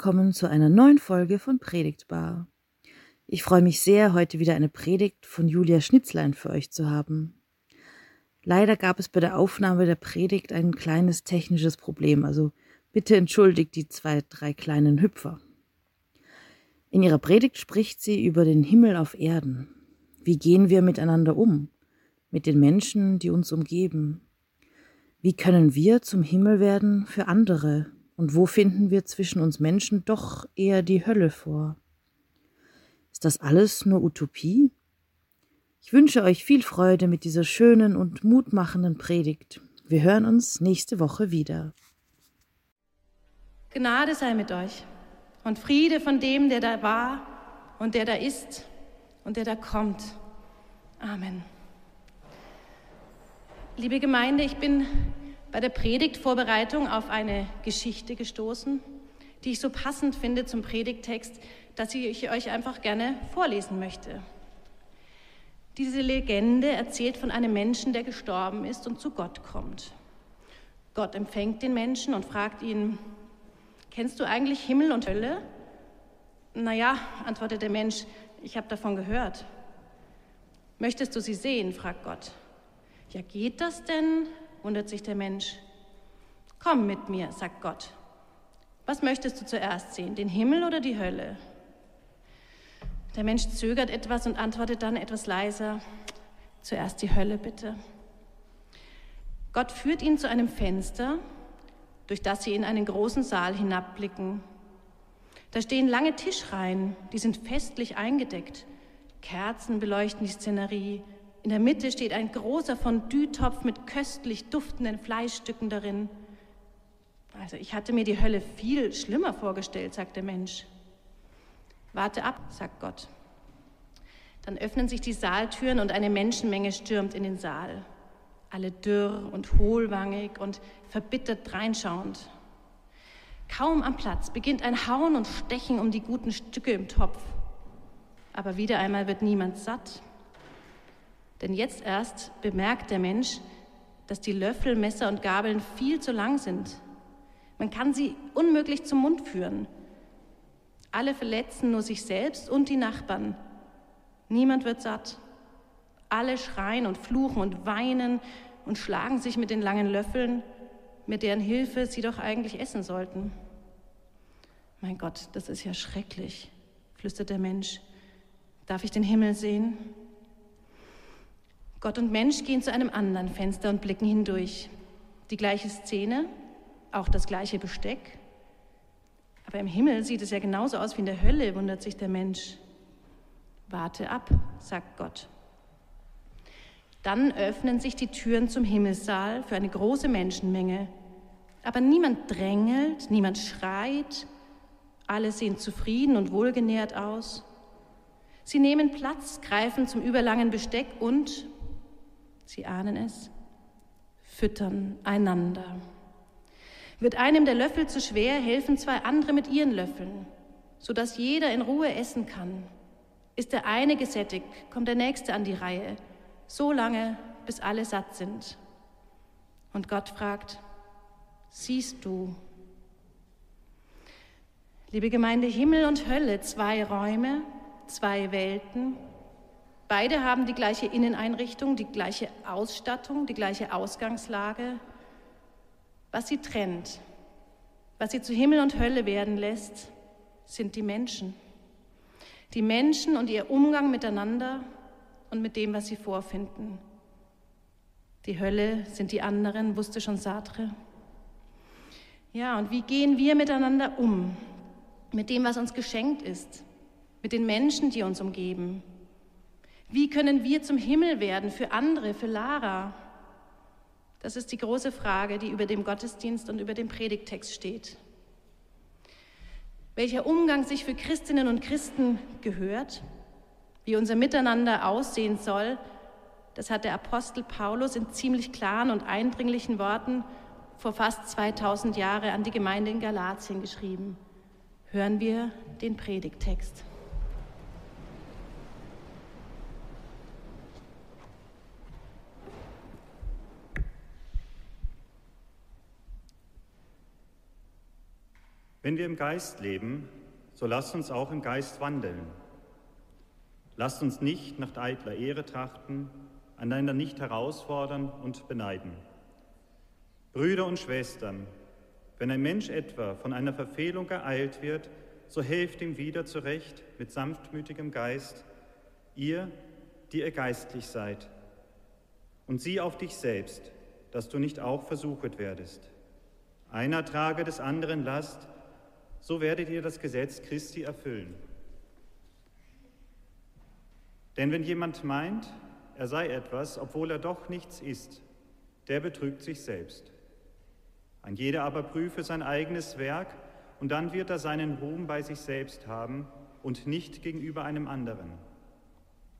Willkommen zu einer neuen Folge von Predigtbar. Ich freue mich sehr, heute wieder eine Predigt von Julia Schnitzlein für euch zu haben. Leider gab es bei der Aufnahme der Predigt ein kleines technisches Problem, also bitte entschuldigt die zwei, drei kleinen Hüpfer. In ihrer Predigt spricht sie über den Himmel auf Erden. Wie gehen wir miteinander um? Mit den Menschen, die uns umgeben? Wie können wir zum Himmel werden für andere? Und wo finden wir zwischen uns Menschen doch eher die Hölle vor? Ist das alles nur Utopie? Ich wünsche euch viel Freude mit dieser schönen und mutmachenden Predigt. Wir hören uns nächste Woche wieder. Gnade sei mit euch und Friede von dem, der da war und der da ist und der da kommt. Amen. Liebe Gemeinde, ich bin bei der Predigtvorbereitung auf eine Geschichte gestoßen, die ich so passend finde zum Predigttext, dass ich euch einfach gerne vorlesen möchte. Diese Legende erzählt von einem Menschen, der gestorben ist und zu Gott kommt. Gott empfängt den Menschen und fragt ihn, kennst du eigentlich Himmel und Hölle? Naja, antwortet der Mensch, ich habe davon gehört. Möchtest du sie sehen? fragt Gott. Ja, geht das denn? Wundert sich der Mensch. Komm mit mir, sagt Gott. Was möchtest du zuerst sehen, den Himmel oder die Hölle? Der Mensch zögert etwas und antwortet dann etwas leiser, zuerst die Hölle bitte. Gott führt ihn zu einem Fenster, durch das sie in einen großen Saal hinabblicken. Da stehen lange Tischreihen, die sind festlich eingedeckt. Kerzen beleuchten die Szenerie, in der Mitte steht ein großer Fondue-Topf mit köstlich duftenden Fleischstücken darin. Also ich hatte mir die Hölle viel schlimmer vorgestellt, sagt der Mensch. Warte ab, sagt Gott. Dann öffnen sich die Saaltüren und eine Menschenmenge stürmt in den Saal. Alle dürr und hohlwangig und verbittert reinschauend. Kaum am Platz beginnt ein Hauen und Stechen um die guten Stücke im Topf. Aber wieder einmal wird niemand satt denn jetzt erst bemerkt der Mensch, dass die Löffel, Messer und Gabeln viel zu lang sind. Man kann sie unmöglich zum Mund führen. Alle verletzen nur sich selbst und die Nachbarn. Niemand wird satt. Alle schreien und fluchen und weinen und schlagen sich mit den langen Löffeln, mit deren Hilfe sie doch eigentlich essen sollten. Mein Gott, das ist ja schrecklich, flüstert der Mensch. Darf ich den Himmel sehen? Gott und Mensch gehen zu einem anderen Fenster und blicken hindurch. Die gleiche Szene, auch das gleiche Besteck. Aber im Himmel sieht es ja genauso aus wie in der Hölle, wundert sich der Mensch. Warte ab, sagt Gott. Dann öffnen sich die Türen zum Himmelssaal für eine große Menschenmenge. Aber niemand drängelt, niemand schreit. Alle sehen zufrieden und wohlgenährt aus. Sie nehmen Platz, greifen zum überlangen Besteck und, Sie ahnen es, füttern einander. Wird einem der Löffel zu schwer, helfen zwei andere mit ihren Löffeln, sodass jeder in Ruhe essen kann. Ist der eine gesättigt, kommt der nächste an die Reihe, so lange, bis alle satt sind. Und Gott fragt, siehst du? Liebe Gemeinde, Himmel und Hölle, zwei Räume, zwei Welten, Beide haben die gleiche Inneneinrichtung, die gleiche Ausstattung, die gleiche Ausgangslage. Was sie trennt, was sie zu Himmel und Hölle werden lässt, sind die Menschen. Die Menschen und ihr Umgang miteinander und mit dem, was sie vorfinden. Die Hölle sind die anderen, wusste schon Sartre. Ja, und wie gehen wir miteinander um? Mit dem, was uns geschenkt ist, mit den Menschen, die uns umgeben, wie können wir zum Himmel werden für andere, für Lara? Das ist die große Frage, die über dem Gottesdienst und über dem Predigtext steht. Welcher Umgang sich für Christinnen und Christen gehört, wie unser Miteinander aussehen soll, das hat der Apostel Paulus in ziemlich klaren und eindringlichen Worten vor fast 2000 Jahren an die Gemeinde in Galatien geschrieben. Hören wir den Predigtext. Wenn wir im Geist leben, so lasst uns auch im Geist wandeln. Lasst uns nicht nach eitler Ehre trachten, einander nicht herausfordern und beneiden. Brüder und Schwestern, wenn ein Mensch etwa von einer Verfehlung ereilt wird, so helft ihm wieder zurecht mit sanftmütigem Geist, ihr, die ihr geistlich seid. Und sieh auf dich selbst, dass du nicht auch versuchet werdest. Einer trage des anderen Last, so werdet ihr das Gesetz Christi erfüllen. Denn wenn jemand meint, er sei etwas, obwohl er doch nichts ist, der betrügt sich selbst. Ein jeder aber prüfe sein eigenes Werk, und dann wird er seinen Ruhm bei sich selbst haben und nicht gegenüber einem anderen.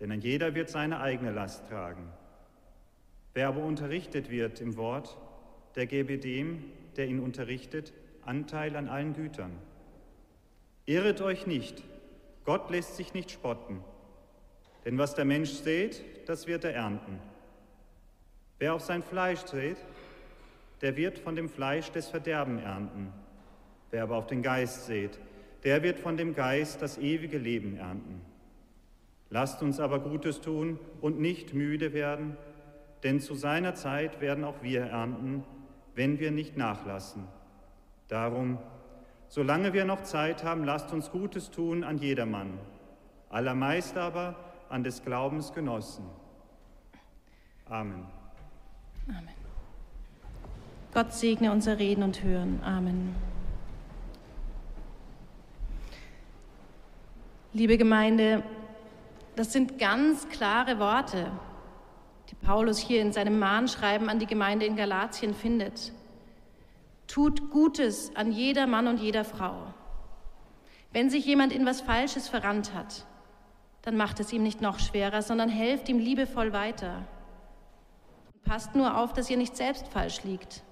Denn ein jeder wird seine eigene Last tragen. Wer aber unterrichtet wird im Wort, der gebe dem, der ihn unterrichtet, Anteil an allen Gütern. Irret euch nicht, Gott lässt sich nicht spotten, denn was der Mensch sät, das wird er ernten. Wer auf sein Fleisch sät, der wird von dem Fleisch des Verderben ernten. Wer aber auf den Geist sät, der wird von dem Geist das ewige Leben ernten. Lasst uns aber Gutes tun und nicht müde werden, denn zu seiner Zeit werden auch wir ernten, wenn wir nicht nachlassen. Darum, solange wir noch Zeit haben, lasst uns Gutes tun an jedermann, allermeist aber an des Glaubens Genossen. Amen. Amen. Gott segne unser Reden und Hören. Amen. Liebe Gemeinde, das sind ganz klare Worte, die Paulus hier in seinem Mahnschreiben an die Gemeinde in Galatien findet. Tut Gutes an jeder Mann und jeder Frau. Wenn sich jemand in was Falsches verrannt hat, dann macht es ihm nicht noch schwerer, sondern helft ihm liebevoll weiter. Passt nur auf, dass ihr nicht selbst falsch liegt.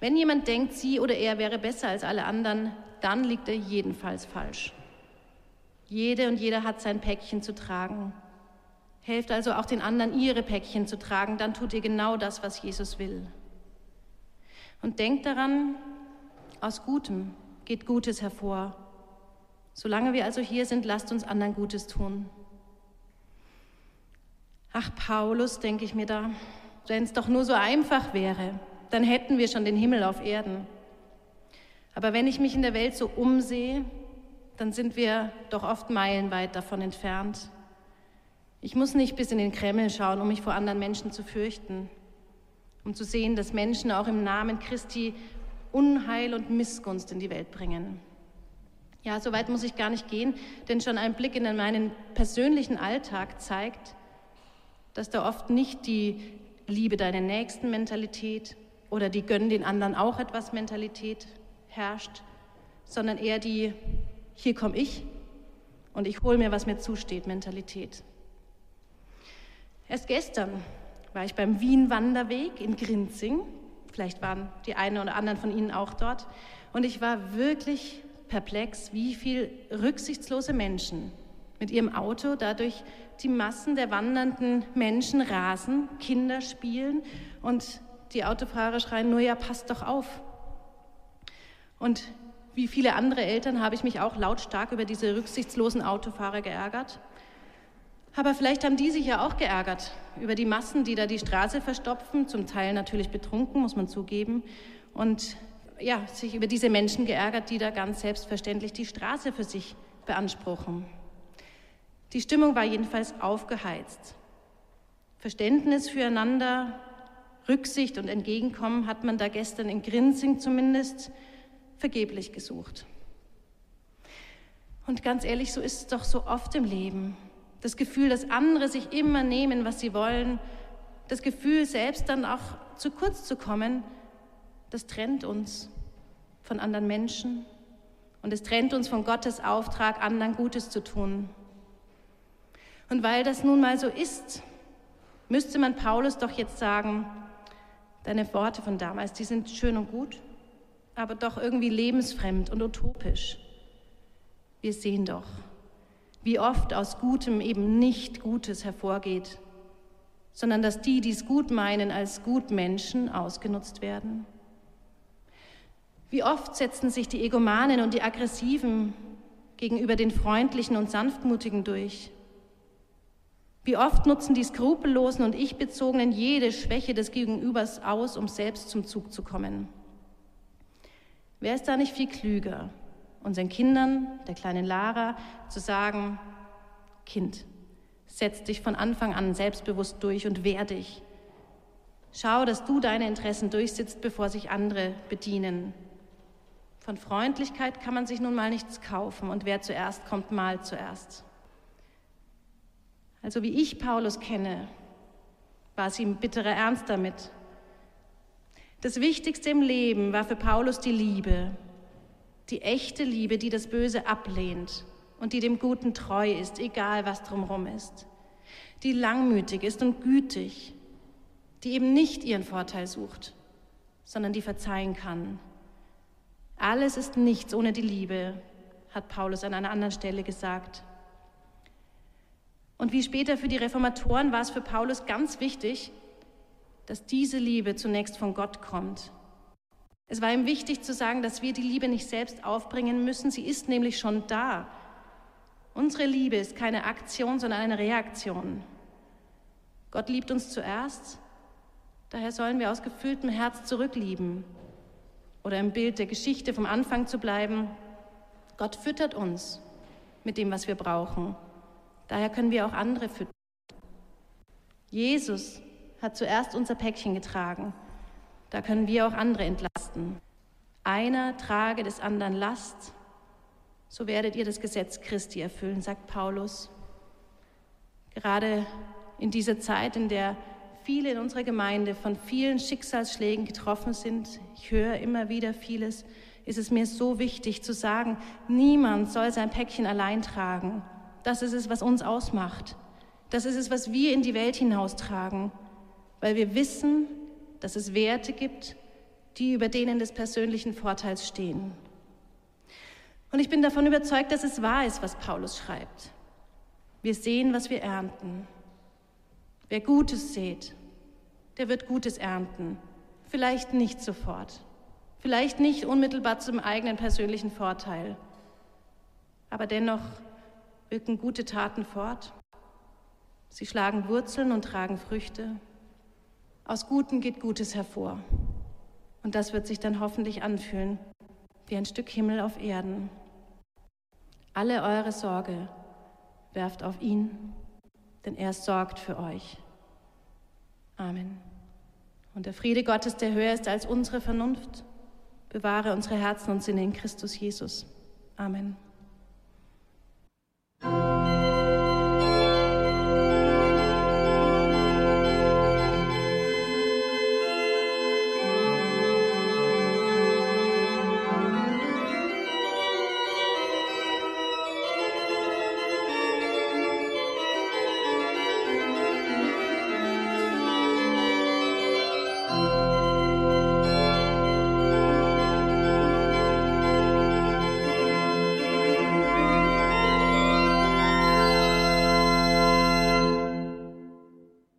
Wenn jemand denkt, sie oder er wäre besser als alle anderen, dann liegt er jedenfalls falsch. Jede und jeder hat sein Päckchen zu tragen. Helft also auch den anderen, ihre Päckchen zu tragen, dann tut ihr genau das, was Jesus will. Und denkt daran, aus Gutem geht Gutes hervor. Solange wir also hier sind, lasst uns anderen Gutes tun. Ach, Paulus, denke ich mir da, wenn es doch nur so einfach wäre, dann hätten wir schon den Himmel auf Erden. Aber wenn ich mich in der Welt so umsehe, dann sind wir doch oft meilenweit davon entfernt. Ich muss nicht bis in den Kreml schauen, um mich vor anderen Menschen zu fürchten, um zu sehen, dass Menschen auch im Namen Christi Unheil und Missgunst in die Welt bringen. Ja, so weit muss ich gar nicht gehen, denn schon ein Blick in meinen persönlichen Alltag zeigt, dass da oft nicht die Liebe deinen Nächsten Mentalität oder die Gönn den anderen auch etwas Mentalität herrscht, sondern eher die hier komme ich und ich hole mir, was mir zusteht, Mentalität. Erst gestern war ich beim Wien-Wanderweg in Grinzing. Vielleicht waren die einen oder anderen von Ihnen auch dort. Und ich war wirklich perplex, wie viel rücksichtslose Menschen mit ihrem Auto dadurch die Massen der wandernden Menschen rasen, Kinder spielen und die Autofahrer schreien nur, ja, passt doch auf. Und wie viele andere Eltern habe ich mich auch lautstark über diese rücksichtslosen Autofahrer geärgert. Aber vielleicht haben die sich ja auch geärgert über die Massen, die da die Straße verstopfen, zum Teil natürlich betrunken, muss man zugeben, und ja, sich über diese Menschen geärgert, die da ganz selbstverständlich die Straße für sich beanspruchen. Die Stimmung war jedenfalls aufgeheizt. Verständnis füreinander, Rücksicht und Entgegenkommen hat man da gestern in Grinsing zumindest vergeblich gesucht. Und ganz ehrlich, so ist es doch so oft im Leben. Das Gefühl, dass andere sich immer nehmen, was sie wollen, das Gefühl, selbst dann auch zu kurz zu kommen, das trennt uns von anderen Menschen und es trennt uns von Gottes Auftrag, anderen Gutes zu tun. Und weil das nun mal so ist, müsste man Paulus doch jetzt sagen, deine Worte von damals, die sind schön und gut, aber doch irgendwie lebensfremd und utopisch. Wir sehen doch, wie oft aus Gutem eben nicht Gutes hervorgeht, sondern dass die, die es gut meinen, als Gutmenschen ausgenutzt werden. Wie oft setzen sich die Egomanen und die Aggressiven gegenüber den Freundlichen und Sanftmutigen durch? Wie oft nutzen die Skrupellosen und Ich-Bezogenen jede Schwäche des Gegenübers aus, um selbst zum Zug zu kommen? Wer ist da nicht viel klüger, unseren Kindern, der kleinen Lara, zu sagen, Kind, setz dich von Anfang an selbstbewusst durch und wehr dich. Schau, dass du deine Interessen durchsitzt, bevor sich andere bedienen. Von Freundlichkeit kann man sich nun mal nichts kaufen und wer zuerst kommt, mal zuerst. Also wie ich Paulus kenne, war es ihm bitterer Ernst damit. Das Wichtigste im Leben war für Paulus die Liebe, die echte Liebe, die das Böse ablehnt und die dem Guten treu ist, egal was drumherum ist, die langmütig ist und gütig, die eben nicht ihren Vorteil sucht, sondern die verzeihen kann. Alles ist nichts ohne die Liebe, hat Paulus an einer anderen Stelle gesagt. Und wie später für die Reformatoren war es für Paulus ganz wichtig, dass diese Liebe zunächst von Gott kommt. Es war ihm wichtig zu sagen, dass wir die Liebe nicht selbst aufbringen müssen, sie ist nämlich schon da. Unsere Liebe ist keine Aktion, sondern eine Reaktion. Gott liebt uns zuerst, daher sollen wir aus gefülltem Herz zurücklieben. Oder im Bild der Geschichte vom Anfang zu bleiben, Gott füttert uns mit dem, was wir brauchen. Daher können wir auch andere füttern. Jesus hat zuerst unser Päckchen getragen. Da können wir auch andere entlasten. Einer trage des anderen Last, so werdet ihr das Gesetz Christi erfüllen, sagt Paulus. Gerade in dieser Zeit, in der viele in unserer Gemeinde von vielen Schicksalsschlägen getroffen sind, ich höre immer wieder vieles, ist es mir so wichtig zu sagen, niemand soll sein Päckchen allein tragen. Das ist es, was uns ausmacht. Das ist es, was wir in die Welt hinaustragen, weil wir wissen, dass es Werte gibt, die über denen des persönlichen Vorteils stehen. Und ich bin davon überzeugt, dass es wahr ist, was Paulus schreibt. Wir sehen, was wir ernten. Wer Gutes sät, der wird Gutes ernten. Vielleicht nicht sofort, vielleicht nicht unmittelbar zum eigenen persönlichen Vorteil, aber dennoch wirken gute Taten fort. Sie schlagen Wurzeln und tragen Früchte. Aus Guten geht Gutes hervor. Und das wird sich dann hoffentlich anfühlen wie ein Stück Himmel auf Erden. Alle eure Sorge werft auf ihn, denn er sorgt für euch. Amen. Und der Friede Gottes, der höher ist als unsere Vernunft, bewahre unsere Herzen und Sinne in Christus Jesus. Amen.